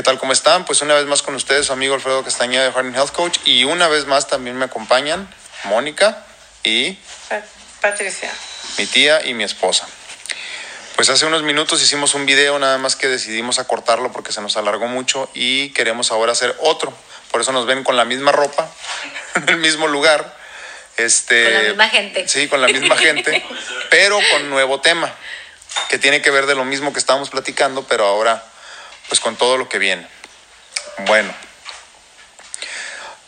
¿Qué tal? ¿Cómo están? Pues una vez más con ustedes, su amigo Alfredo Castañeda de Harding Health Coach. Y una vez más también me acompañan Mónica y Patricia. mi tía y mi esposa. Pues hace unos minutos hicimos un video, nada más que decidimos acortarlo porque se nos alargó mucho y queremos ahora hacer otro. Por eso nos ven con la misma ropa, en el mismo lugar. Este, Con la misma gente. Sí, con la misma gente, pero con nuevo tema, que tiene que ver de lo mismo que estábamos platicando, pero ahora pues con todo lo que viene. Bueno,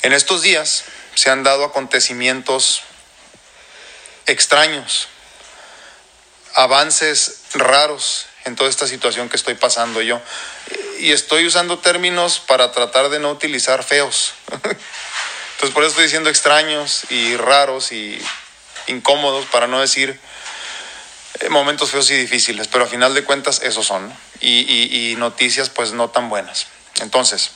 en estos días se han dado acontecimientos extraños, avances raros en toda esta situación que estoy pasando yo. Y estoy usando términos para tratar de no utilizar feos. Entonces por eso estoy diciendo extraños y raros y incómodos, para no decir eh, momentos feos y difíciles, pero a final de cuentas esos son. Y, noticias pues no tan buenas. Entonces,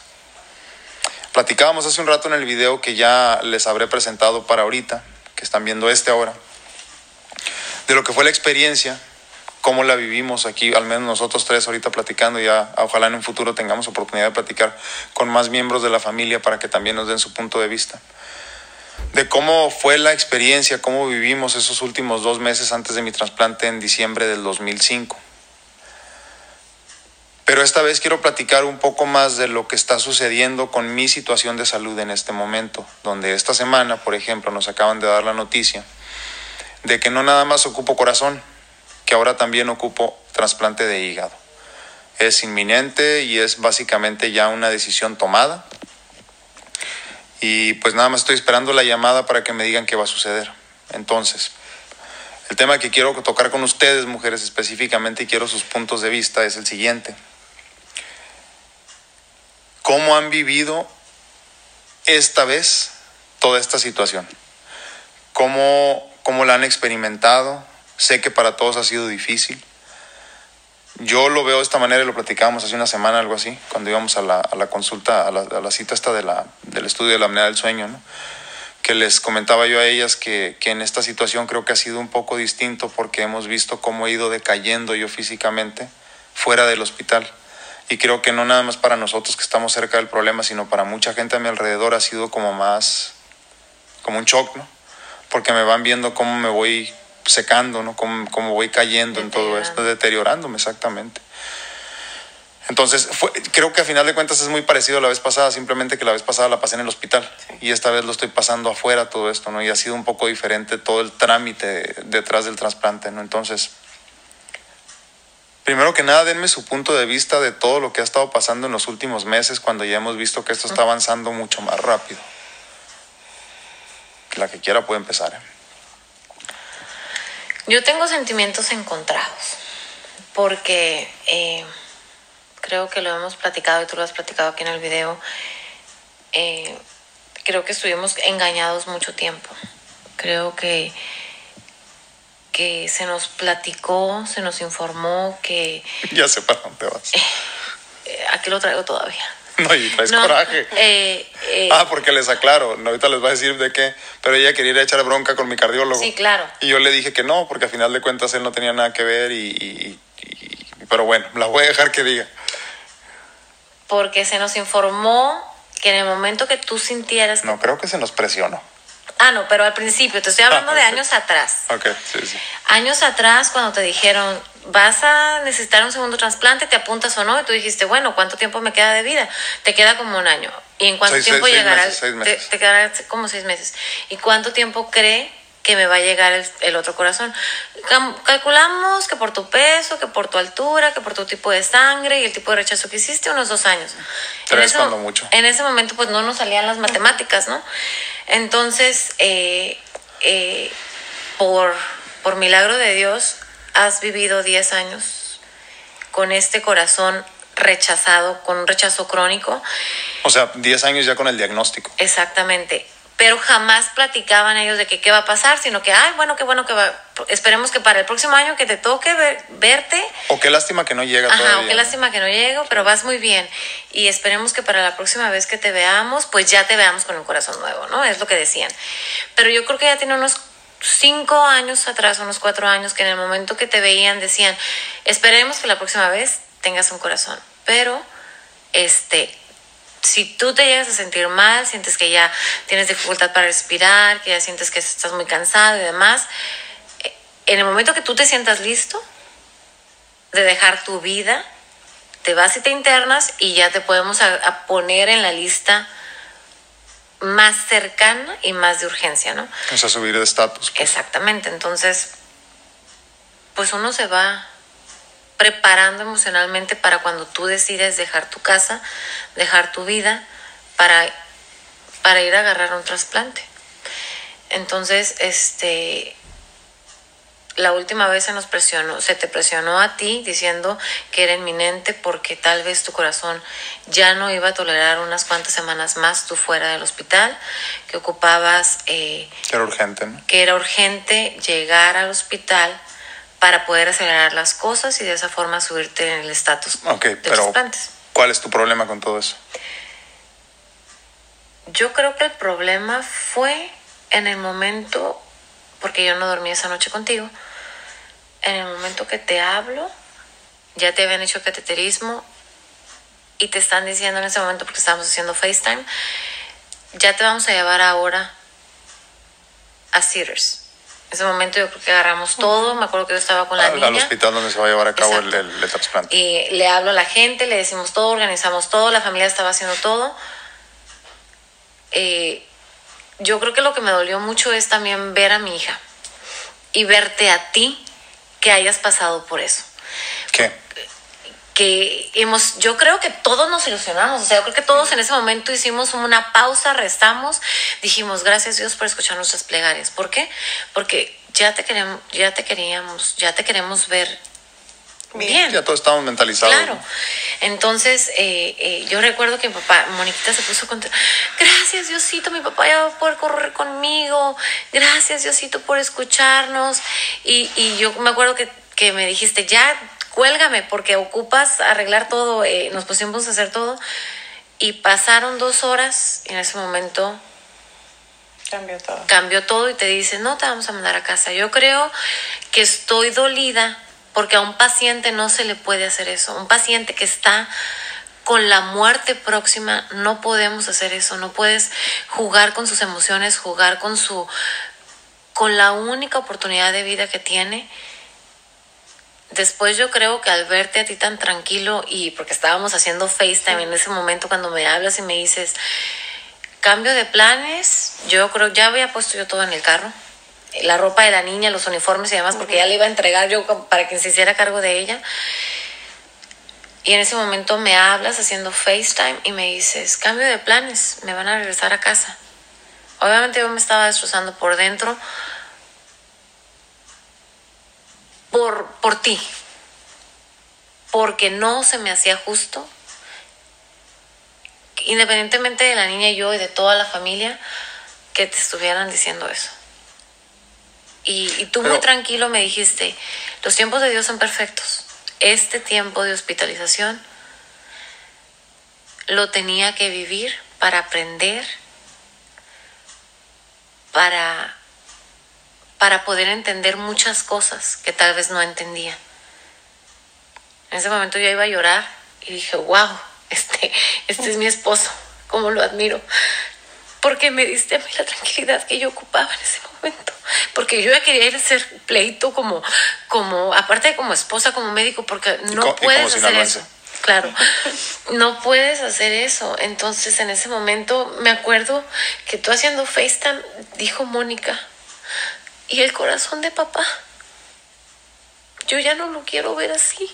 platicábamos hace un rato en el video que ya les habré presentado para ahorita, que están viendo este ahora, de lo que fue la experiencia, cómo la vivimos aquí, al menos nosotros tres ahorita platicando, ya ojalá en un futuro tengamos oportunidad de platicar con más miembros de la familia para que también nos den su punto de vista de cómo fue la experiencia, cómo vivimos esos últimos dos meses antes de mi trasplante en diciembre del 2005. Pero esta vez quiero platicar un poco más de lo que está sucediendo con mi situación de salud en este momento, donde esta semana, por ejemplo, nos acaban de dar la noticia de que no nada más ocupo corazón, que ahora también ocupo trasplante de hígado. Es inminente y es básicamente ya una decisión tomada. Y pues nada más estoy esperando la llamada para que me digan qué va a suceder. Entonces, el tema que quiero tocar con ustedes, mujeres específicamente, y quiero sus puntos de vista, es el siguiente. ¿Cómo han vivido esta vez toda esta situación? ¿Cómo, cómo la han experimentado? Sé que para todos ha sido difícil. Yo lo veo de esta manera y lo platicábamos hace una semana, algo así, cuando íbamos a la, a la consulta, a la, a la cita esta de la, del estudio de la apnea del sueño, ¿no? que les comentaba yo a ellas que, que en esta situación creo que ha sido un poco distinto porque hemos visto cómo he ido decayendo yo físicamente fuera del hospital. Y creo que no nada más para nosotros que estamos cerca del problema, sino para mucha gente a mi alrededor ha sido como más, como un shock, ¿no? Porque me van viendo cómo me voy secando, ¿no? Cómo, cómo voy cayendo en todo esto, deteriorándome exactamente. Entonces, fue- creo que a final de cuentas es muy parecido a la vez pasada, simplemente que la vez pasada la pasé en el hospital y esta vez lo estoy pasando afuera todo esto, ¿no? Y ha sido un poco diferente todo el trámite detrás del trasplante, ¿no? Entonces, primero que nada, denme su punto de vista de todo lo que ha estado pasando en los últimos meses cuando ya hemos visto que esto está avanzando mucho más rápido. La que quiera puede empezar. ¿eh? Yo tengo sentimientos encontrados, porque eh, creo que lo hemos platicado y tú lo has platicado aquí en el video. eh, creo que estuvimos engañados mucho tiempo. Creo que, que se nos platicó, se nos informó que Ya sé para dónde vas. eh, aquí lo traigo todavía. No, y traes No, coraje. eh, eh, Ah, porque les aclaro, ahorita les voy a decir de qué, pero ella quería ir a echar bronca con mi cardiólogo. sí, claro. Y yo le dije que no, porque a final de cuentas él no tenía nada que ver y, y- y- pero bueno, la voy a dejar que diga. Porque se nos informó que en el momento que tú sintieras que No, creo que se nos presionó. Ah, no, pero al principio, te estoy hablando Ah, de ok. años atrás. Ok, sí, sí. Años atrás, cuando te dijeron, vas a necesitar un segundo trasplante, te apuntas o no, y tú dijiste, bueno, ¿cuánto tiempo me queda de vida? Te queda como un año. ¿Y en cuánto Seis- tiempo seis- seis meses, te-. Te, quedará como seis meses. ¿Y cuánto tiempo cree que me va a llegar el, el otro corazón? Calculamos que por tu peso, que por tu altura, que por tu tipo de sangre y el tipo de rechazo que hiciste, unos dos años. Tres en ese, cuando mucho. En ese momento, pues no nos salían las matemáticas, ¿no? Entonces, eh, eh, por, por milagro de Dios, has vivido 10 años con este corazón rechazado, con un rechazo crónico. O sea, 10 años ya con el diagnóstico. Exactamente. Pero jamás platicaban ellos de que qué va a pasar, sino que, ay, bueno, qué bueno que va. Esperemos que para el próximo año que te toque ver- verte, O qué lástima que no llega Ajá, todavía. o qué lástima que no llego, pero vas muy bien. Y esperemos que para la próxima vez que te veamos, pues ya te veamos con un corazón nuevo, ¿no? Es lo que decían. Pero yo creo que ya tiene unos cinco años atrás, unos cuatro años, que en el momento que te veían decían, esperemos que la próxima vez tengas un corazón. Pero este, si tú te llegas a sentir mal, sientes que ya tienes dificultad para respirar, que ya sientes que estás muy cansado y demás, eh, en el momento que tú te sientas listo de dejar tu vida, te vas y te internas y ya te podemos a, a poner en la lista más cercana y más de urgencia, ¿no? O sea, subir de estatus. pues. Exactamente, entonces, pues uno se va preparando emocionalmente para cuando tú decides dejar tu casa, dejar tu vida, para, para ir a agarrar un trasplante. Entonces, este, la última vez se nos presionó, se te presionó a ti diciendo que era inminente porque tal vez tu corazón ya no iba a tolerar unas cuantas semanas más tú fuera del hospital, que ocupabas, eh, era urgente, ¿no? que era urgente llegar al hospital para poder acelerar las cosas y de esa forma subirte en el estatus Ok, de pero. ¿cuál es tu problema con todo eso? Yo creo que el problema fue en el momento, porque yo no dormí esa noche contigo, en el momento que te hablo, ya te habían hecho cateterismo y te están diciendo en ese momento, porque estábamos haciendo FaceTime, ya te vamos a llevar ahora a Cedars. En ese momento yo creo que agarramos todo, me acuerdo que yo estaba con la Al, niña. al hospital donde se va a llevar a cabo el, Exacto. el- el trasplante. Y le hablo a la gente, le decimos todo, organizamos todo, la familia estaba haciendo todo. Eh, yo creo que lo que me dolió mucho es también ver a mi hija y verte a ti que hayas pasado por eso. ¿Qué? Que hemos, yo creo que todos nos ilusionamos, o sea, yo creo que todos en ese momento hicimos una pausa, restamos, dijimos gracias Dios por escuchar nuestras plegarias. ¿Por qué? Porque ya te queremos, ya te queríamos, ya te queremos ver bien. Ya todos estamos mentalizados. Claro. Entonces, eh, eh, yo recuerdo que mi papá, Moniquita se puso contenta. Gracias, Diosito, mi papá ya va a poder correr conmigo. Gracias, Diosito, por escucharnos. Y, y yo me acuerdo que, que me dijiste, ya, cuélgame, porque ocupas arreglar todo. Eh, nos pusimos a hacer todo. Y pasaron dos horas y en ese momento Cambió todo. cambió todo y te dice, no te vamos a mandar a casa. Yo creo que estoy dolida porque a un paciente no se le puede hacer eso. Un paciente que está con la muerte próxima, no podemos hacer eso. No puedes jugar con sus emociones, jugar con su con la única oportunidad de vida que tiene. Después yo creo que al verte a ti tan tranquilo y porque estábamos haciendo FaceTime en ese momento cuando me hablas y me dices, cambio de planes, yo creo ya había puesto yo todo en el carro. La ropa de la niña, los uniformes y demás, porque ya le iba a entregar yo para que se hiciera cargo de ella. Y en ese momento me hablas haciendo FaceTime y me dices, cambio de planes, me van a regresar a casa. Obviamente yo me estaba destrozando por dentro por, por ti, porque no se me hacía justo independientemente de la niña y yo y de toda la familia, que te estuvieran diciendo eso. Y, y tú muy tranquilo me dijiste, los tiempos de Dios son perfectos. Este tiempo de hospitalización lo tenía que vivir para aprender, para, para poder entender muchas cosas que tal vez no entendía. En ese momento yo iba a llorar y dije, wow, este, este es mi esposo, cómo lo admiro. Porque me diste a mí la tranquilidad que yo ocupaba en ese momento. Porque yo ya quería ir a hacer pleito como, como aparte de como esposa, como médico, porque no como puedes hacer eso. Claro, no puedes hacer eso. Entonces en ese momento me acuerdo que tú haciendo FaceTime, dijo Mónica, y el corazón de papá. Yo ya no lo quiero ver así.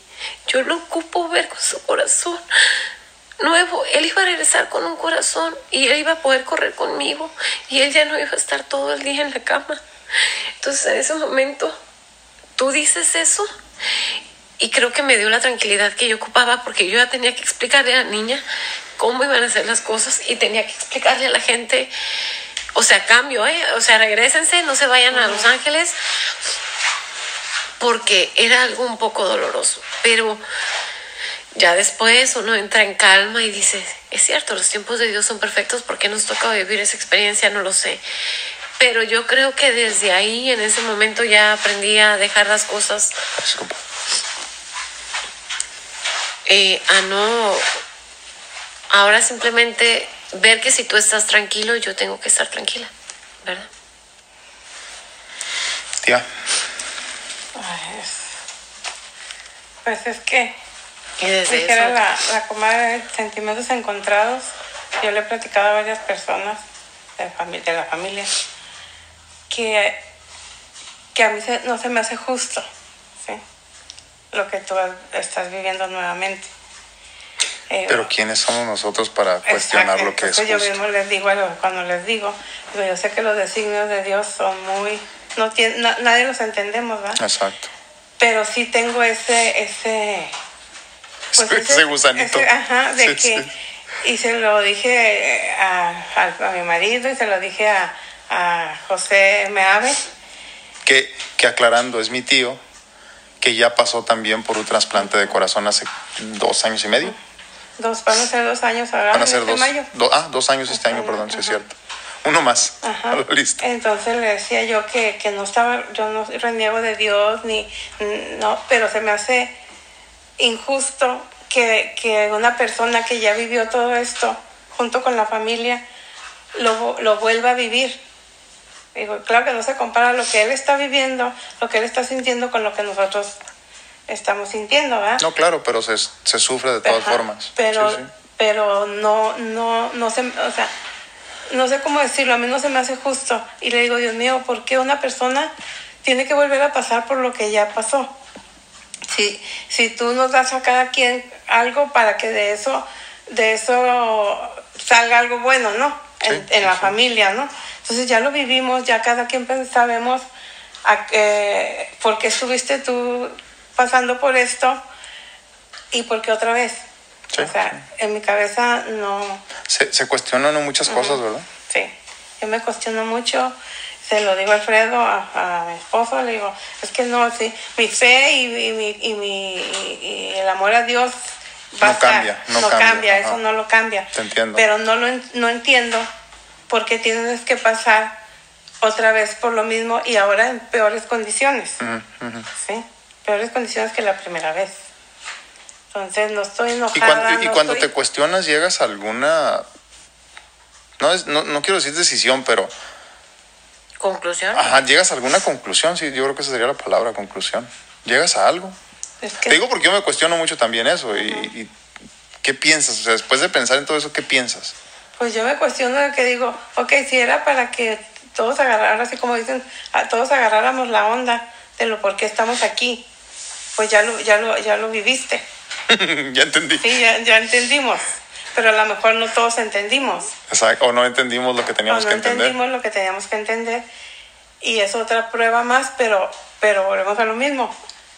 Yo lo ocupo ver con su corazón nuevo. Él iba a regresar con un corazón y él iba a poder correr conmigo y él ya no iba a estar todo el día en la cama. Entonces en ese momento tú dices eso y creo que me dio la tranquilidad que yo ocupaba porque yo ya tenía que explicarle a la niña cómo iban a ser las cosas y tenía que explicarle a la gente, o sea, cambio, ¿eh? O sea, regresense, no se vayan a Los Ángeles porque era algo un poco doloroso, pero ya después uno entra en calma y dice, es cierto, los tiempos de Dios son perfectos, ¿por qué nos toca vivir esa experiencia? No lo sé. Pero yo creo que desde ahí, en ese momento, ya aprendí a dejar las cosas, eh, a no, ahora simplemente ver que si tú estás tranquilo, yo tengo que estar tranquila, ¿verdad? Tía, Ay, es- Pues es que, Y desde dijera eso, la, la comadre, sentimientos encontrados. Yo le he platicado a varias personas de, fami- de la familia que, que a mí se- no se me hace justo ¿sí? lo que tú estás viviendo nuevamente. Eh, pero ¿quiénes somos nosotros para cuestionar Exacto, lo que es entonces yo justo? mismo les digo, a cuando les digo, digo, yo sé que los designios de Dios son muy, no tiene, na- nadie los entendemos, ¿verdad? Exacto. Pero sí tengo ese, ese, pues Ese gusanito. ese- ajá, de Sí, que, sí. y se lo dije a, a- a mi marido y se lo dije a, a José Meave, Que, que aclarando, es mi tío, que ya pasó también por un trasplante de corazón hace dos años y medio. Dos, van a ser dos años ahora, Van a ser este dos, mayo. do- ah, dos años este año, perdón, sí es cierto. Uno más Ajá. a la lista. Entonces le decía yo que, que no estaba, yo no reniego de Dios, ni, no, pero se me hace injusto que, que una persona que ya vivió todo esto junto con la familia lo, lo vuelva a vivir. Digo, claro que no se compara lo que él está viviendo, lo que él está sintiendo con lo que nosotros estamos sintiendo, ¿verdad? No, claro, pero se, se sufre de todas Ajá, formas. Pero, Sí, sí. pero no, no, no se, o sea, no sé cómo decirlo, a mí no se me hace justo. Y le digo, Dios mío, ¿por qué una persona tiene que volver a pasar por lo que ya pasó? Si, si tú nos das a cada quien algo para que de eso, de eso salga algo bueno, ¿no? En, Sí, en la familia, ¿no? Entonces ya lo vivimos, ya cada quien sabemos a, eh, por qué estuviste tú pasando por esto y por qué otra vez. Sí, o sea, sí. en mi cabeza no, Se, se cuestionan ¿no? muchas cosas, ¿verdad? sí, yo me cuestiono mucho, se lo digo a Alfredo, a, a mi esposo, le digo, es que no, sí, mi fe y, y mi, y, mi, y- y el amor a Dios va No a estar, cambia, no cambia, eso no lo cambia. Te entiendo. Pero no lo no entiendo por qué tienes que pasar otra vez por lo mismo y ahora en peores condiciones. ¿sí? Peores condiciones que la primera vez. Entonces no estoy Y enojada. cuando, y no cuando estoy- te cuestionas, llegas a alguna. No, es, no, no quiero decir decisión, pero. conclusión. Ajá, llegas a alguna conclusión, sí, yo creo que esa sería la palabra, conclusión. Llegas a algo. es que- Te digo porque yo me cuestiono mucho también eso. Y, y ¿qué piensas? O sea, después de pensar en todo eso, ¿qué piensas? Pues yo me cuestiono de que digo, ok, si era para que todos agarraran, así como dicen, a todos agarráramos la onda de lo por qué estamos aquí, pues ya lo, ya lo, ya lo viviste. ya entendí. Sí, ya, ya entendimos. Pero a lo mejor no todos entendimos. Exacto, O no entendimos lo que O teníamos no que entender. entendimos lo que teníamos que entender. Y es otra prueba más, pero, pero volvemos a lo mismo.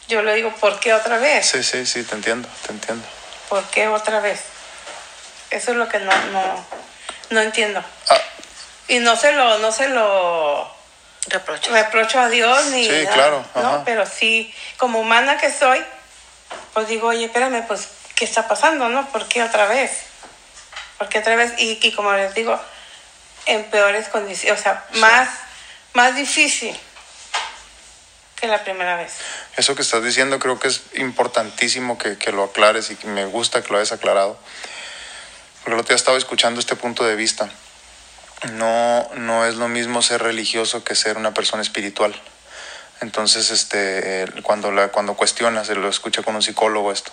Yo le digo, ¿por qué otra vez? Sí, sí, sí, te entiendo, te entiendo. ¿Por qué otra vez? Eso es lo que no, no, no entiendo. Ah, Y no se lo, no se lo Reproches. reprocho a Dios ni Sí, nada, claro, ¿no? Pero sí, como humana que soy, pues digo, oye, espérame, pues, ¿qué está pasando, no? ¿Por qué otra vez? ¿Por qué otra vez? Y, y como les digo, en peores condiciones, o sea, más, más difícil que la primera vez. Eso que estás diciendo creo que es importantísimo que, que lo aclares y que me gusta que lo hayas aclarado. Porque el otro día estaba escuchando este punto de vista. No, no es lo mismo ser religioso que ser una persona espiritual. Entonces, este, cuando, la, cuando cuestionas, lo escuché con un psicólogo esto,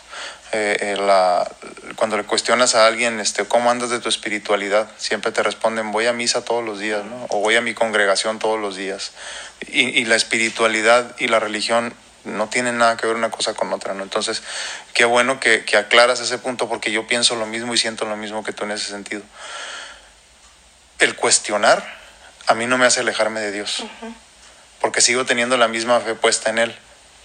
eh, eh, la- cuando le cuestionas a alguien, este, ¿cómo andas de tu espiritualidad? Siempre te responden, voy a misa todos los días, ¿no? O voy a mi congregación todos los días. Y, y la espiritualidad y la religión no tienen nada que ver una cosa con otra, ¿no? Entonces, qué bueno que, que aclaras ese punto porque yo pienso lo mismo y siento lo mismo que tú en ese sentido. El cuestionar a mí no me hace alejarme de Dios porque sigo teniendo la misma fe puesta en Él,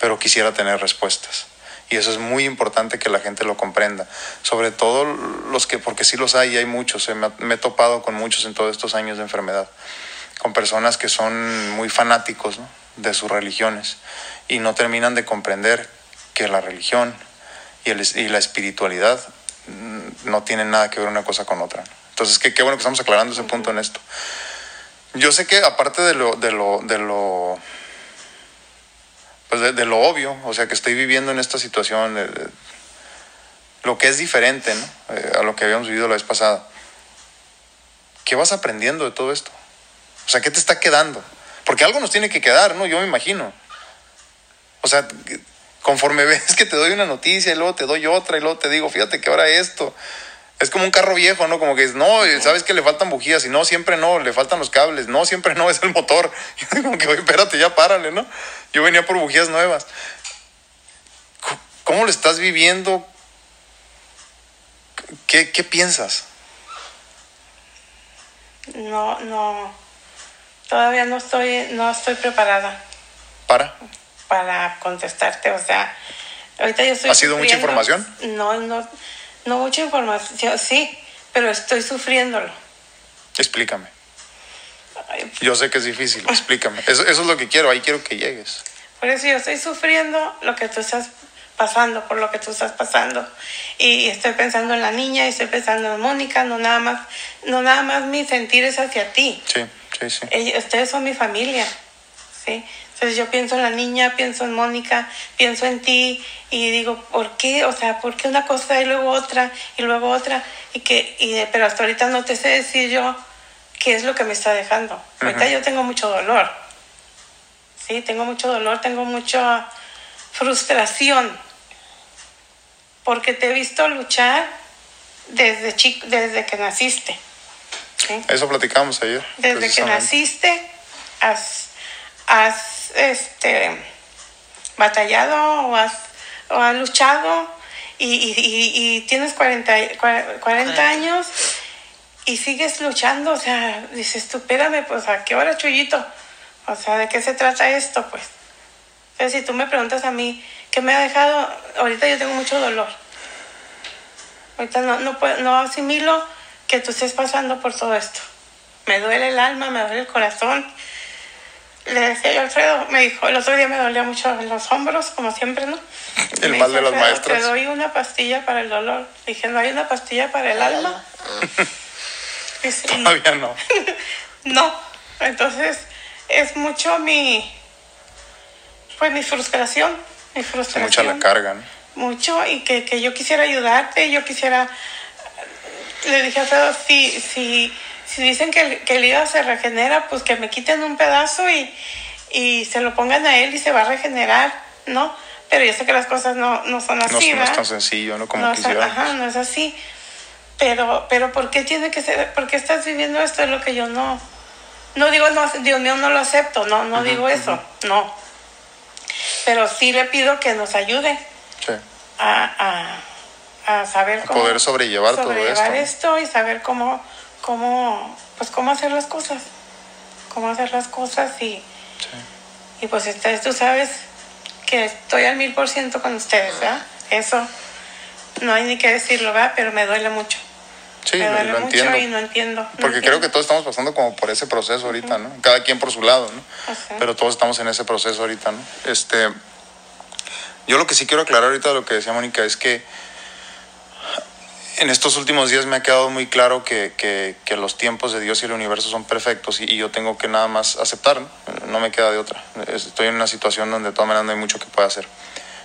pero quisiera tener respuestas. Y eso es muy importante que la gente lo comprenda. Sobre todo los que, porque sí los hay, y hay muchos, eh, me, me he topado con muchos en todos estos años de enfermedad, con personas que son muy fanáticos ¿no? de sus religiones y no terminan de comprender que la religión y, el- y la espiritualidad mm, no tienen nada que ver una cosa con otra. Entonces, qué, qué bueno que estamos aclarando ese punto en esto. Yo sé que aparte de lo, de lo, de lo, pues de, de lo obvio, o sea, que estoy viviendo en esta situación, de- de- lo que es diferente ¿no? Eh, a lo que habíamos vivido la vez pasada. ¿Qué vas aprendiendo de todo esto? O sea, ¿qué te está quedando? Porque algo nos tiene que quedar, ¿no? Yo me imagino. O sea, conforme ves que te doy una noticia y luego te doy otra y luego te digo, fíjate que ahora esto. Es como un carro viejo, ¿no? Como que no, sabes que le faltan bujías y no, siempre no, le faltan los cables, no, siempre no, es el motor. como que, oye, espérate, ya párale, ¿no? Yo venía por bujías nuevas. ¿Cómo lo estás viviendo? ¿Qué, qué piensas? No, no, todavía no estoy, no estoy preparada ¿Para? para contestarte, o sea, ahorita yo estoy ¿Ha sido mucha información? No, no, no mucha información, sí, pero estoy sufriéndolo. Explícame. Ay, Yo sé que es difícil, explícame. Eso, eso es lo que quiero, ahí quiero que llegues. Por eso yo estoy sufriendo lo que tú estás pasando, por lo que tú estás pasando. Y estoy pensando en la niña, y estoy pensando en Mónica, no nada más, no nada más mi sentir es hacia ti. Sí, sí, sí. Ellos- ustedes son mi familia, ¿sí? Entonces yo pienso en la niña, pienso en Mónica, pienso en ti y digo, ¿por qué? O sea, ¿por qué una cosa y luego otra y luego otra? Y que, y, pero hasta ahorita no te sé decir yo qué es lo que me está dejando. Ahorita yo tengo mucho dolor, ¿sí? Tengo mucho dolor, tengo mucha frustración porque te he visto luchar desde, chico, desde que naciste, ¿sí? Eso platicamos ayer. Desde que naciste, has, has este, batallado o has, o has luchado y, y- y- tienes 40, y- cua- 40 años y sigues luchando. O sea, dices, tú, espérame, pues, ¿a qué hora, Chuyito? O sea, ¿de qué se trata esto, pues? Entonces, si tú me preguntas a mí, ¿qué me ha dejado? Ahorita yo tengo mucho dolor. Ahorita no, no, puedo- no asimilo que tú estés pasando por todo esto. Me duele el alma, me duele el corazón. Le decía yo a Alfredo, me dijo, el otro día me dolía mucho los hombros, como siempre, ¿no? El Me mal de las "Alfredo, maestras". Te doy una pastilla para el dolor. Dije, ¿no hay una pastilla para el alma? Todavía no. No, entonces es mucho mi, pues mi frustración, mi frustración. mucha la carga, ¿no? Mucho y que, que yo quisiera ayudarte, yo quisiera, le dije a Alfredo, si, si, si dicen que el, que el hígado se regenera, pues que me quiten un pedazo y, y se lo pongan a él y se va a regenerar, ¿no? Pero yo sé que las cosas no, no son No, así, no es ¿verdad? tan sencillo, ¿no? Como no, es- quisiéramos. ajá, no es así. Pero, pero ¿por qué tiene que ser? ¿Por qué estás viviendo esto? Es lo que yo no. No digo, no, Dios mío, no lo acepto. No, no digo eso. No. Pero sí le pido que nos ayude Sí. a, a, a saber cómo. poder sobrellevar todo sobrellevar esto, ¿no? esto y saber cómo, cómo, pues cómo hacer las cosas. Cómo hacer las cosas y, y pues ustedes, tú sabes que estoy al mil por ciento con ustedes, ¿verdad? Eso no hay ni que decirlo, ¿verdad? Pero me duele mucho. Sí, me duele lo mucho entiendo. y no entiendo. no Porque creo que todos estamos pasando como por ese proceso ahorita, ¿no? Cada quien por su lado, ¿no? Pero todos estamos en ese proceso ahorita, ¿no? Este, yo lo que sí quiero aclarar ahorita de lo que decía Mónica es que en estos últimos días me ha quedado muy claro que, que- los tiempos de Dios y el universo son perfectos y, yo tengo que nada más aceptar, ¿no? No me queda de otra. Estoy en una situación donde de todas maneras no hay mucho que pueda hacer.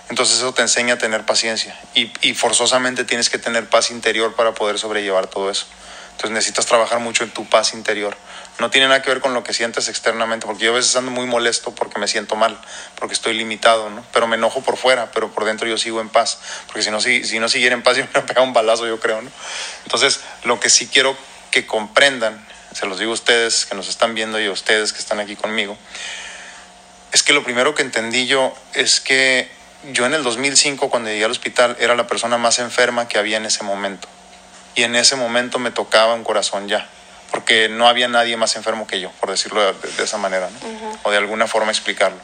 Entonces eso te enseña a tener paciencia y, y forzosamente tienes que tener paz interior para poder sobrellevar todo eso. Entonces necesitas trabajar mucho en tu paz interior. No tiene nada que ver con lo que sientes externamente, porque yo a veces ando muy molesto porque me siento mal, porque estoy limitado, ¿no? Pero me enojo por fuera, pero por dentro yo sigo en paz, porque si no, si, si no siguiera en paz yo me pegaba un balazo, yo creo, ¿no? Entonces, lo que sí quiero que comprendan, se los digo a ustedes que nos están viendo y a ustedes que están aquí conmigo, es que lo primero que entendí yo es que yo en el 2005, cuando llegué al hospital, era la persona más enferma que había en ese momento. Y en ese momento me tocaba un corazón ya, porque no había nadie más enfermo que yo, por decirlo de, de esa manera, ¿no? o de alguna forma explicarlo.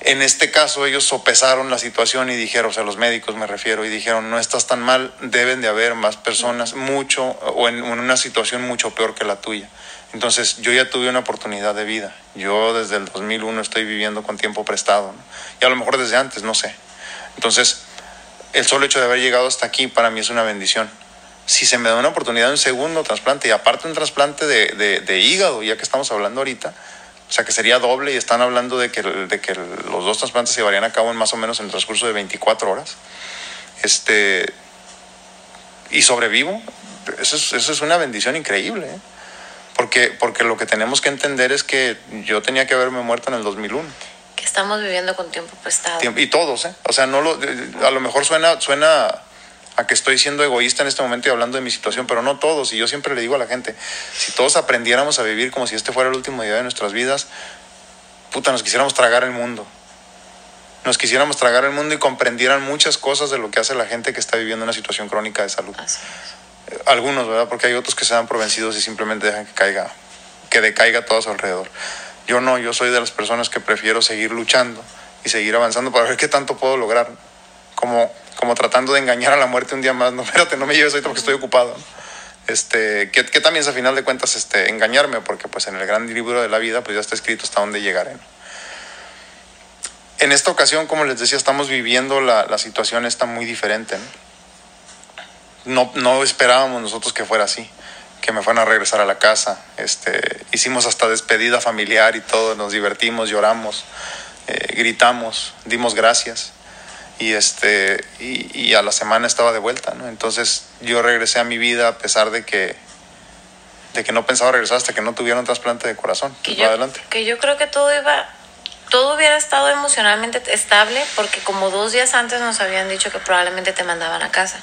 En este caso ellos sopesaron la situación y dijeron, o sea, los médicos me refiero, y dijeron, no estás tan mal, deben de haber más personas, mucho, o en, en una situación mucho peor que la tuya. Entonces yo ya tuve una oportunidad de vida. Yo desde el 2001 estoy viviendo con tiempo prestado, ¿no? y a lo mejor desde antes, no sé. Entonces, el solo hecho de haber llegado hasta aquí para mí es una bendición. Si se me da una oportunidad de un segundo trasplante, y aparte un trasplante de, de- hígado, ya que estamos hablando ahorita, o sea que sería doble y están hablando de que, de que los dos trasplantes se llevarían a cabo en más o menos en el transcurso de 24 horas. este, y sobrevivo, eso es, eso es una bendición increíble. ¿eh? Porque, porque lo que tenemos que entender es que yo tenía que haberme muerto en el 2001. Que estamos viviendo con tiempo prestado. Y todos, ¿eh? O sea, no lo, a lo mejor suena, suena a que estoy siendo egoísta en este momento y hablando de mi situación, pero no todos. Y yo siempre le digo a la gente, si todos aprendiéramos a vivir como si este fuera el último día de nuestras vidas, puta, nos quisiéramos tragar el mundo. Nos quisiéramos tragar el mundo y comprendieran muchas cosas de lo que hace la gente que está viviendo una situación crónica de salud. Algunos, ¿verdad? Porque hay otros que se dan por vencidos y simplemente dejan que caiga, que decaiga todo a su alrededor. Yo no, yo soy de las personas que prefiero seguir luchando y seguir avanzando para ver qué tanto puedo lograr. Como, como tratando de engañar a la muerte un día más. No, espérate, no me lleves ahorita porque estoy ocupado. Este, que, también es a final de cuentas este, engañarme, porque pues en el gran libro de la vida pues ya está escrito hasta dónde llegaré. En esta ocasión, como les decía, estamos viviendo la, la situación está muy diferente. ¿no? No, esperábamos nosotros que fuera así, que me fueran a regresar a la casa. Este, hicimos hasta despedida familiar y todo, nos divertimos, lloramos, eh, gritamos, dimos gracias. Y este y, y, a la semana estaba de vuelta no entonces yo regresé a mi vida a pesar de que de que no pensaba regresar hasta que no tuviera un trasplante de corazón. Que yo, adelante. que yo creo que todo iba todo hubiera estado emocionalmente estable porque como dos días antes nos habían dicho que probablemente te mandaban a casa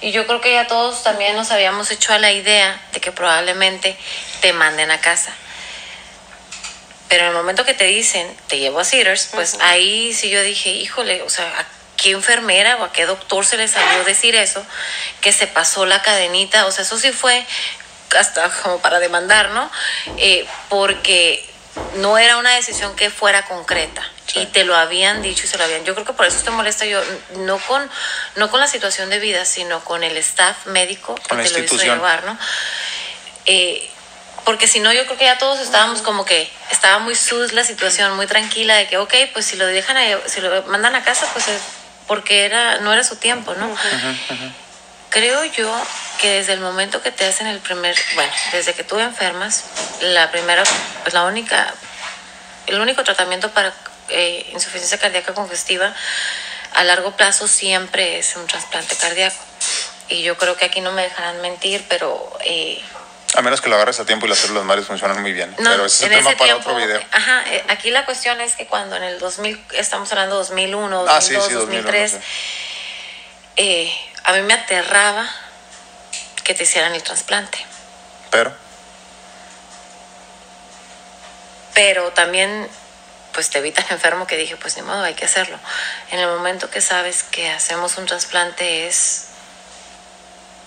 y yo creo que ya todos también nos habíamos hecho a la idea de que probablemente te manden a casa pero en el momento que te dicen te llevo a Cedars pues uh -huh. ahí sí yo dije híjole o sea qué enfermera o a qué doctor se le salió decir eso, que se pasó la cadenita, o sea, eso sí fue hasta como para demandar, ¿no? Eh, porque no era una decisión que fuera concreta. Sí. Y te lo habían dicho y se lo habían. Yo creo que por eso te molesta yo, no con, no con la situación de vida, sino con el staff médico con que la te lo hizo llevar, ¿no? Eh, porque si no, yo creo que ya todos estábamos como que estaba muy sus la situación, muy tranquila de que, ok, pues si lo dejan, a, si lo mandan a casa, pues es porque era, no era su tiempo, ¿no? Uh -huh, uh -huh. Creo yo que desde el momento que te hacen el primer, bueno, desde que tú enfermas, la primera, pues la única, el único tratamiento para eh, insuficiencia cardíaca congestiva a largo plazo siempre es un trasplante cardíaco. Y yo creo que aquí no me dejarán mentir, pero... Eh, a menos que lo agarres a tiempo y las células madres funcionan muy bien. No, pero ese es el tema para tiempo, otro video. Ajá, eh, aquí la cuestión es que cuando en el 2000, estamos hablando de 2001, 2002, ah, sí, sí, 2003, 2001, sí. Eh, a mí me aterraba que te hicieran el trasplante. Pero. Pero también, pues te vi tan enfermo que dije, pues ni modo, hay que hacerlo. En el momento que sabes que hacemos un trasplante es,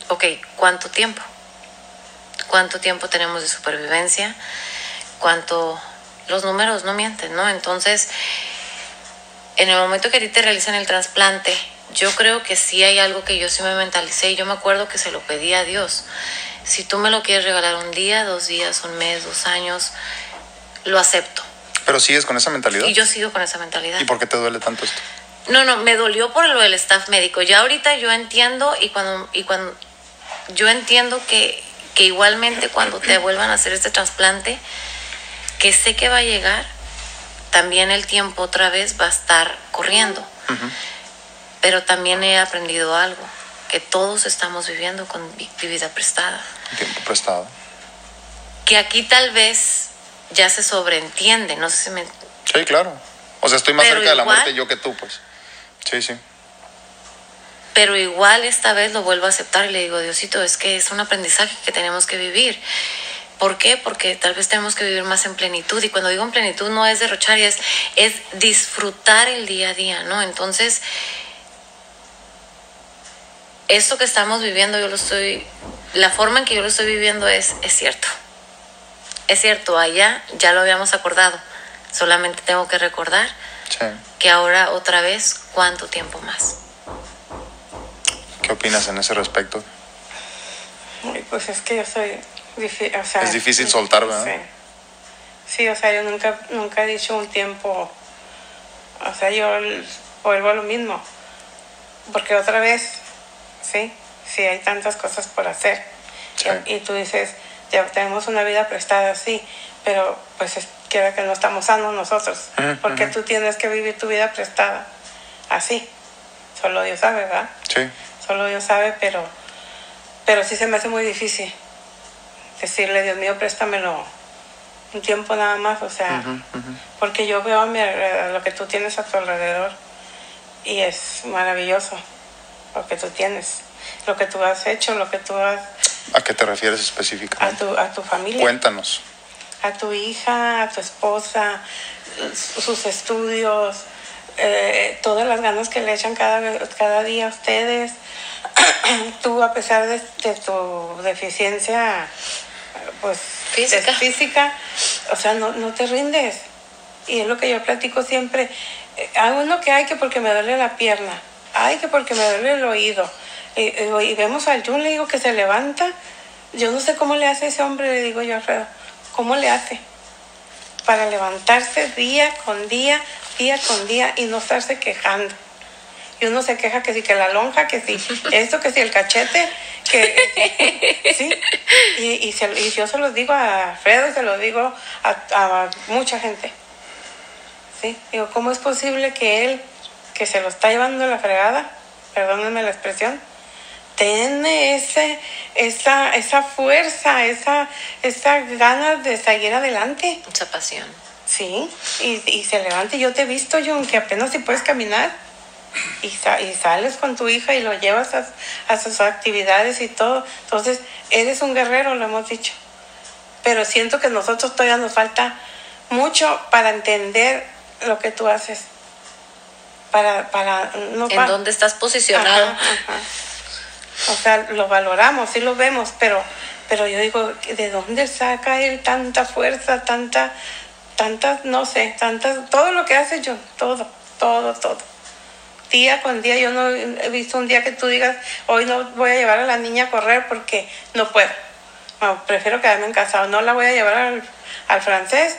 ok, ¿cuánto tiempo? cuánto tiempo tenemos de supervivencia, cuánto los números no mienten, ¿no? Entonces, en el momento que a ti te realizan el trasplante, yo creo que sí hay algo que yo sí me mentalicé y yo me acuerdo que se lo pedí a Dios. Si tú me lo quieres regalar un día, dos días, un mes, dos años, lo acepto. Pero sigues con esa mentalidad. Y yo sigo con esa mentalidad. ¿Y por qué te duele tanto esto? No, no, me dolió por lo del staff médico. Ya ahorita yo entiendo y cuando, y cuando yo entiendo que que igualmente cuando te vuelvan a hacer este trasplante, que sé que va a llegar, también el tiempo otra vez va a estar corriendo. Uh -huh. Pero también he aprendido algo, que todos estamos viviendo con vida prestada. Tiempo prestado. Que aquí tal vez ya se sobreentiende, no sé si me... Sí, claro. O sea, estoy más Pero cerca de la muerte yo que tú, pues. Sí, sí. Pero igual esta vez lo vuelvo a aceptar y le digo, Diosito, es que es un aprendizaje que tenemos que vivir. ¿Por qué? Porque tal vez tenemos que vivir más en plenitud. Y cuando digo en plenitud no es derrochar, es, es disfrutar el día a día, ¿no? Entonces, esto que estamos viviendo, yo lo estoy, la forma en que yo lo estoy viviendo es, es cierto. Es cierto, allá ya lo habíamos acordado. Solamente tengo que recordar Sí. que ahora otra vez, ¿cuánto tiempo más? ¿Qué opinas en ese respecto? Pues es que yo soy difícil, o sea, Es difícil soltar, ¿verdad? Sí. Sí, o sea, yo nunca, nunca he dicho un tiempo, o sea, yo vuelvo a lo mismo, porque otra vez, sí, sí hay tantas cosas por hacer. Sí. Y, y tú dices, ya tenemos una vida prestada, sí, pero pues es quiera que no estamos sanos nosotros, porque tú tienes que vivir tu vida prestada así. solo Dios sabe, ¿verdad? Sí. Solo Dios sabe, pero, pero sí se me hace muy difícil decirle, Dios mío, préstamelo un tiempo nada más, o sea, porque yo veo a, mi alrededor, lo que tú tienes a tu alrededor y es maravilloso lo que tú tienes, lo que tú has hecho, lo que tú has ¿A qué te refieres a específicamente? tu, a tu familia, Cuéntanos. a tu hija, a tu esposa, sus estudios, eh, todas las ganas que le echan cada, cada día a ustedes. Tú, a pesar de, de tu deficiencia, pues Física. de física, o sea, no, no te rindes. Y es lo que yo platico siempre. Eh, Hay uno que hay que porque me duele la pierna, hay que porque me duele el oído. Y, vemos al Jun, le digo que se levanta. Yo no sé cómo le hace ese hombre, le digo yo a Alfredo. ¿Cómo le hace? Para levantarse día con día, día con día y no estarse quejando. Y uno se queja que si que la lonja, que si esto, que si el cachete, que sí. Y, y, se- y yo se los digo a Alfredo y se los digo a, a mucha gente. Sí, digo, ¿cómo es posible que él, que se lo está llevando la fregada, perdónenme la expresión, tiene ese, esa, esa fuerza, esa, esa ganas de seguir adelante? Mucha pasión. Sí, y, y se levanta yo te he visto, John, que apenas si puedes caminar y, sa- y sales con tu hija y lo llevas a, a sus actividades y todo. Entonces, eres un guerrero, lo hemos dicho. Pero siento que nosotros todavía nos falta mucho para entender lo que tú haces. Para, para, no ¿En dónde estás posicionado? Ajá, ajá. O sea, lo valoramos, sí lo vemos, pero, pero yo digo, ¿de dónde saca él tanta fuerza, tanta, tanta, no sé, tanta, todo lo que hace yo, todo, todo, todo. Día con día, yo no he visto un día que tú digas, hoy no voy a llevar a la niña a correr porque no puedo. No, prefiero quedarme en casa, o no la voy a llevar al, al francés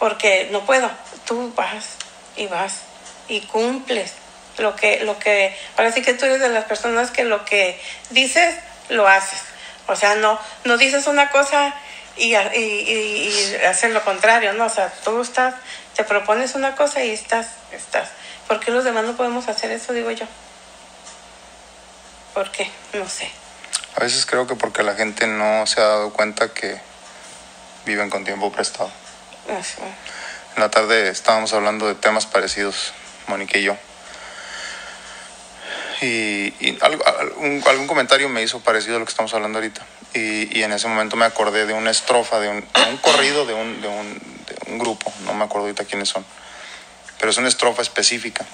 porque no puedo. Tú vas y vas y cumples lo que, lo que, ahora sí que tú eres de las personas que lo que dices, lo haces. O sea, no, no dices una cosa y, y, y, y haces lo contrario, ¿no? O sea, tú estás, te propones una cosa y estás, estás. ¿Por qué los demás no podemos hacer eso, digo yo? ¿Por qué? No sé. A veces creo que porque la gente no se ha dado cuenta que viven con tiempo prestado. Así. En la tarde estábamos hablando de temas parecidos, Mónica y yo. Y, algún, comentario me hizo parecido a lo que estamos hablando ahorita. Y, en ese momento me acordé de una estrofa, de un, un corrido de un, de, un, grupo, no me acuerdo ahorita quiénes son, pero es una estrofa específica.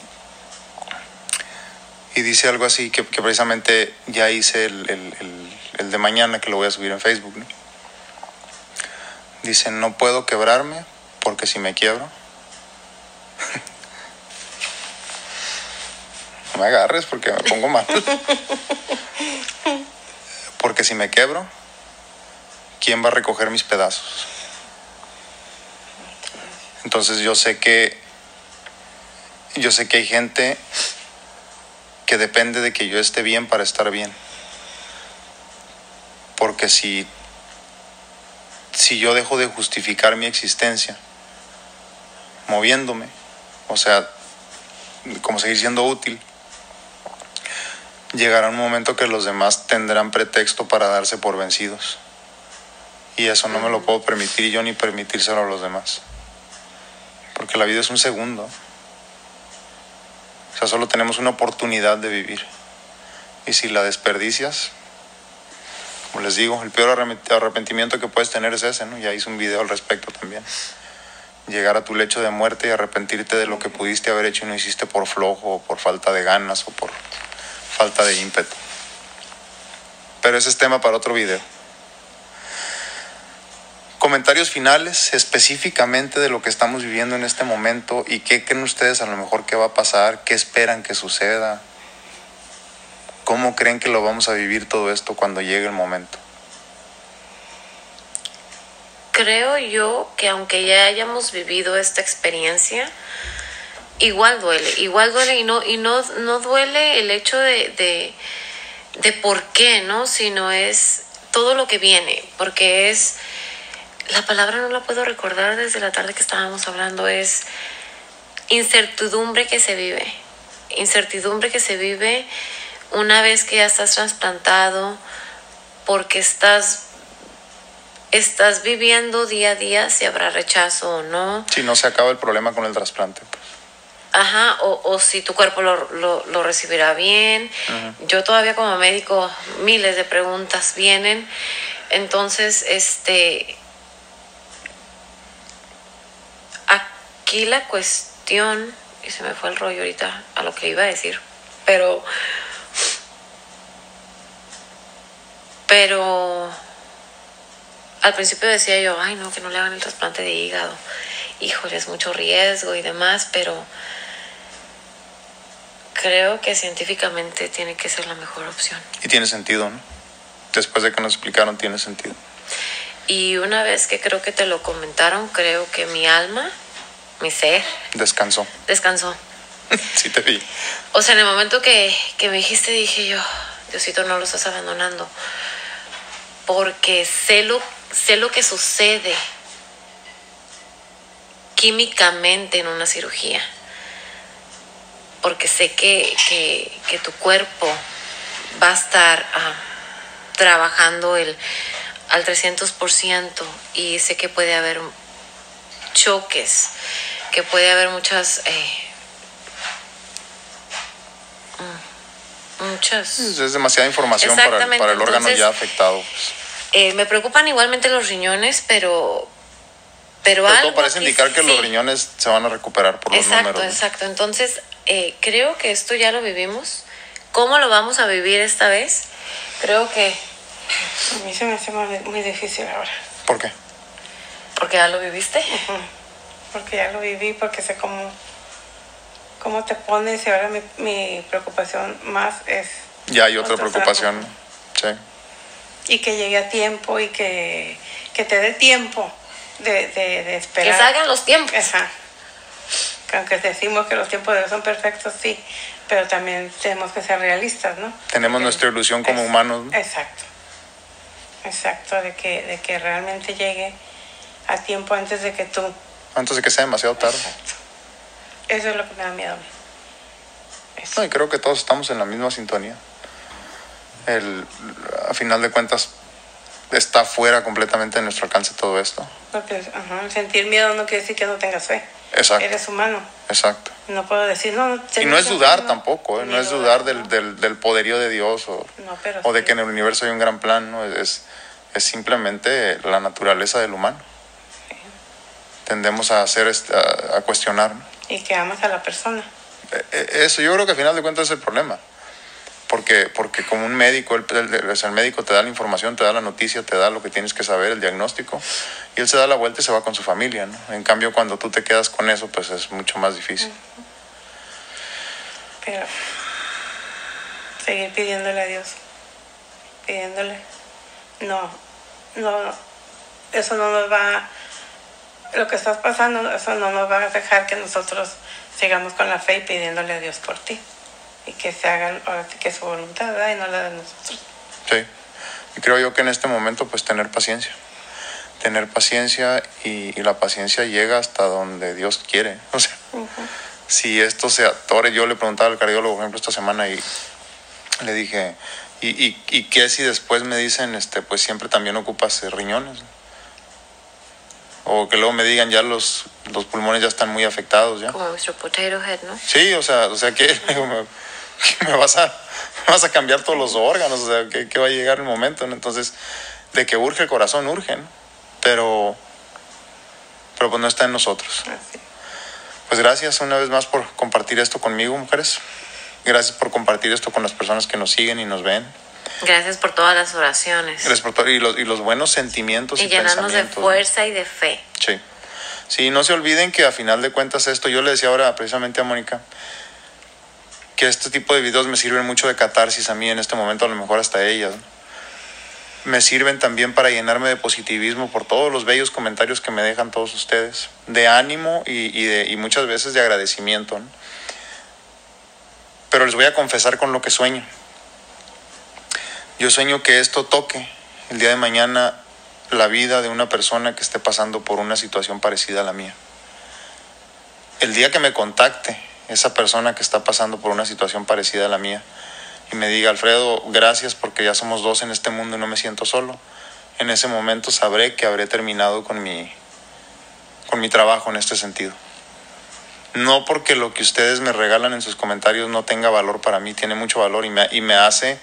Y dice algo así que, precisamente ya hice el- el de mañana que lo voy a subir en Facebook. ¿no? Dice, no puedo quebrarme porque si me quiebro... no me agarres porque me pongo mal. porque si me quebro, ¿quién va a recoger mis pedazos? Entonces yo sé que yo sé que hay gente que depende de que yo esté bien para estar bien. Porque si si yo dejo de justificar mi existencia moviéndome, o sea, como seguir siendo útil, llegará un momento que los demás tendrán pretexto para darse por vencidos. Y eso no me lo puedo permitir yo ni permitírselo a los demás. Porque la vida es un segundo. O sea, solo tenemos una oportunidad de vivir. Y si la desperdicias, como les digo, el peor arrepent- arrepentimiento que puedes tener es ese, ¿no? Ya hice un video al respecto también. Llegar a tu lecho de muerte y arrepentirte de lo que pudiste haber hecho y no hiciste por flojo, o por falta de ganas, o por falta de ímpetu. Pero ese es tema para otro video. Comentarios finales específicamente de lo que estamos viviendo en este momento y qué creen ustedes a lo mejor que va a pasar, qué esperan que suceda, cómo creen que lo vamos a vivir todo esto cuando llegue el momento. Creo yo que aunque ya hayamos vivido esta experiencia, igual duele, igual duele y no, y no, no duele el hecho de, de, de por qué, ¿no? Sino es todo lo que viene, porque es, la palabra no la puedo recordar desde la tarde que estábamos hablando, es incertidumbre que se vive. incertidumbre que se vive una vez que ya estás trasplantado, porque estás estás viviendo día a día si habrá rechazo o no. Si no se acaba el problema con el trasplante. Ajá, o, o, si tu cuerpo lo, lo, lo recibirá bien. Yo todavía como médico, miles de preguntas vienen. Entonces, este, aquí la cuestión, y se me fue el rollo ahorita a lo que iba a decir, pero, pero al principio decía yo, ay no, que no le hagan el trasplante de hígado, híjole, es mucho riesgo y demás, pero creo que científicamente tiene que ser la mejor opción. Y tiene sentido, ¿no? Después de que nos explicaron, tiene sentido. Y una vez que creo que te lo comentaron, creo que mi alma, mi ser, descansó. Descansó. sí, te vi. O sea, en el momento que, que me dijiste, dije yo, Diosito, no lo estás abandonando. Porque sé lo, sé lo que sucede químicamente en una cirugía porque sé que, que, que tu cuerpo va a estar ah, trabajando el, al 300% y sé que puede haber choques, que puede haber muchas... Eh, mm, muchas... Es demasiada información para el, para el órgano Entonces, ya afectado. Eh, me preocupan igualmente los riñones, pero pero, pero todo parece indicar que, que sí. los riñones se van a recuperar por los exacto, números. Exacto, exacto. Entonces, eh, creo que esto ya lo vivimos. ¿Cómo lo vamos a vivir esta vez? Creo que... A mí se me hace muy, difícil ahora. ¿Por qué? Porque ya lo viviste. Uh -huh. Porque ya lo viví, porque sé cómo, cómo te pones y ahora mi, mi preocupación más es... Ya hay otra preocupación, sí. Y que llegue a tiempo y que, que te dé tiempo de, de, de esperar. Que salgan los tiempos. Que aunque decimos que los tiempos de Dios son perfectos, sí, pero también tenemos que ser realistas, ¿no? Tenemos Porque nuestra ilusión como es, humanos. ¿no? Exacto. Exacto, de que, de que realmente llegue a tiempo antes de que tú. Antes de que sea demasiado tarde. Exacto. Eso es lo que me da miedo a mí. No, y creo que todos estamos en la misma sintonía. El, a final de cuentas, está fuera completamente de nuestro alcance todo esto. No, ajá. Sentir miedo no quiere decir que no tengas fe. Exacto. Eres humano. Exacto. No puedo decir, no. no y no es dudar no, tampoco, ¿eh? no es dudar del, del, del, poderío de Dios o, pero o de sí. que en el universo hay un gran plan, ¿no? es, es simplemente la naturaleza del humano. Sí. Tendemos a hacer, a, a cuestionar. ¿no? Y que amas a la persona. Eso, yo creo que al final de cuentas es el problema porque, porque como un médico, el, el, el, médico te da la información, te da la noticia, te da lo que tienes que saber, el diagnóstico, y él se da la vuelta y se va con su familia, ¿no? En cambio, cuando tú te quedas con eso, pues es mucho más difícil. Pero seguir pidiéndole a Dios, pidiéndole, no, no, eso no nos va, lo que estás pasando, eso no nos va a dejar que nosotros sigamos con la fe y pidiéndole a Dios por ti y que se haga que su voluntad ¿verdad? y no la de nosotros. Sí, y creo yo que en este momento pues tener paciencia, tener paciencia y, y la paciencia llega hasta donde Dios quiere. O sea, uh -huh. si esto se atore, yo le preguntaba al cardiólogo, por ejemplo, esta semana y le dije, ¿y, y, y qué si después me dicen, este, pues siempre también ocupas eh, riñones? o que luego me digan ya los, los pulmones ya están muy afectados ya. Como nuestro potato head, ¿no? Sí, o sea, o sea que me, me, vas a, me vas a cambiar todos los órganos, o sea, que, que va a llegar el momento, ¿no? Entonces, de que urge el corazón, urge, ¿no? Pero, pero pues no está en nosotros. Pues gracias una vez más por compartir esto conmigo, mujeres. Gracias por compartir esto con las personas que nos siguen y nos ven. Gracias por todas las oraciones. Gracias por todo, y, los, y los buenos sentimientos y, y llenarnos de fuerza y de fe. Sí. Sí, no se olviden que a final de cuentas esto, yo le decía ahora precisamente a Mónica, que este tipo de videos me sirven mucho de catarsis a mí en este momento, a lo mejor hasta ellas. Me sirven también para llenarme de positivismo por todos los bellos comentarios que me dejan todos ustedes, de ánimo y, muchas veces de agradecimiento. Pero les voy a confesar con lo que sueño. Yo sueño que esto toque el día de mañana la vida de una persona que esté pasando por una situación parecida a la mía. El día que me contacte esa persona que está pasando por una situación parecida a la mía y me diga, Alfredo, gracias porque ya somos dos en este mundo y no me siento solo, en ese momento sabré que habré terminado con mi, con mi trabajo en este sentido. No porque lo que ustedes me regalan en sus comentarios no tenga valor para mí, tiene mucho valor y me, y me hace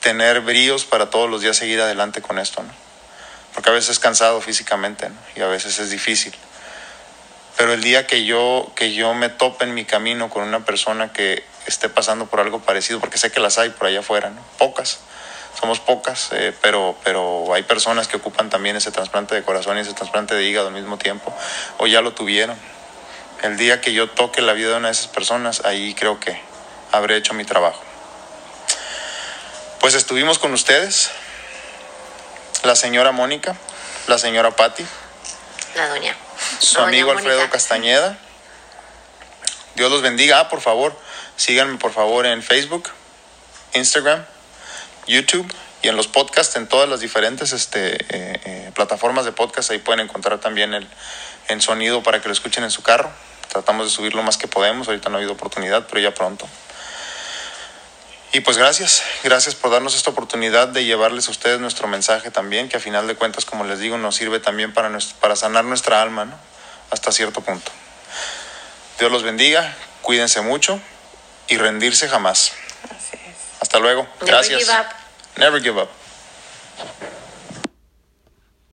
tener bríos para todos los días seguir adelante con esto, ¿no? Porque a veces es cansado físicamente y a veces es difícil. Pero el día que yo, que yo me tope en mi camino con una persona que esté pasando por algo parecido, porque sé que las hay por allá afuera, ¿no? Pocas, somos pocas, eh, pero, pero hay personas que ocupan también ese trasplante de corazón y ese trasplante de hígado al mismo tiempo, o ya lo tuvieron. El día que yo toque la vida de una de esas personas, ahí creo que habré hecho mi trabajo. Pues estuvimos con ustedes, la señora Mónica, la señora Patti, La doña. Su Doña amigo Alfredo Mónica. Castañeda. Dios los bendiga. Ah, por favor, síganme por favor en Facebook, Instagram, YouTube y en los podcasts, en todas las diferentes este, eh, eh, plataformas de podcast. Ahí pueden encontrar también el, en sonido para que lo escuchen en su carro. Tratamos de subir lo más que podemos. Ahorita no ha habido oportunidad, pero ya pronto. Y pues gracias, gracias por darnos esta oportunidad de llevarles a ustedes nuestro mensaje también, que a final de cuentas, como les digo, nos sirve también para, nuestro- para sanar nuestra alma, ¿no? Hasta cierto punto. Dios los bendiga, cuídense mucho y rendirse jamás. Así es. Hasta luego. Never Gracias. give up. Never give up.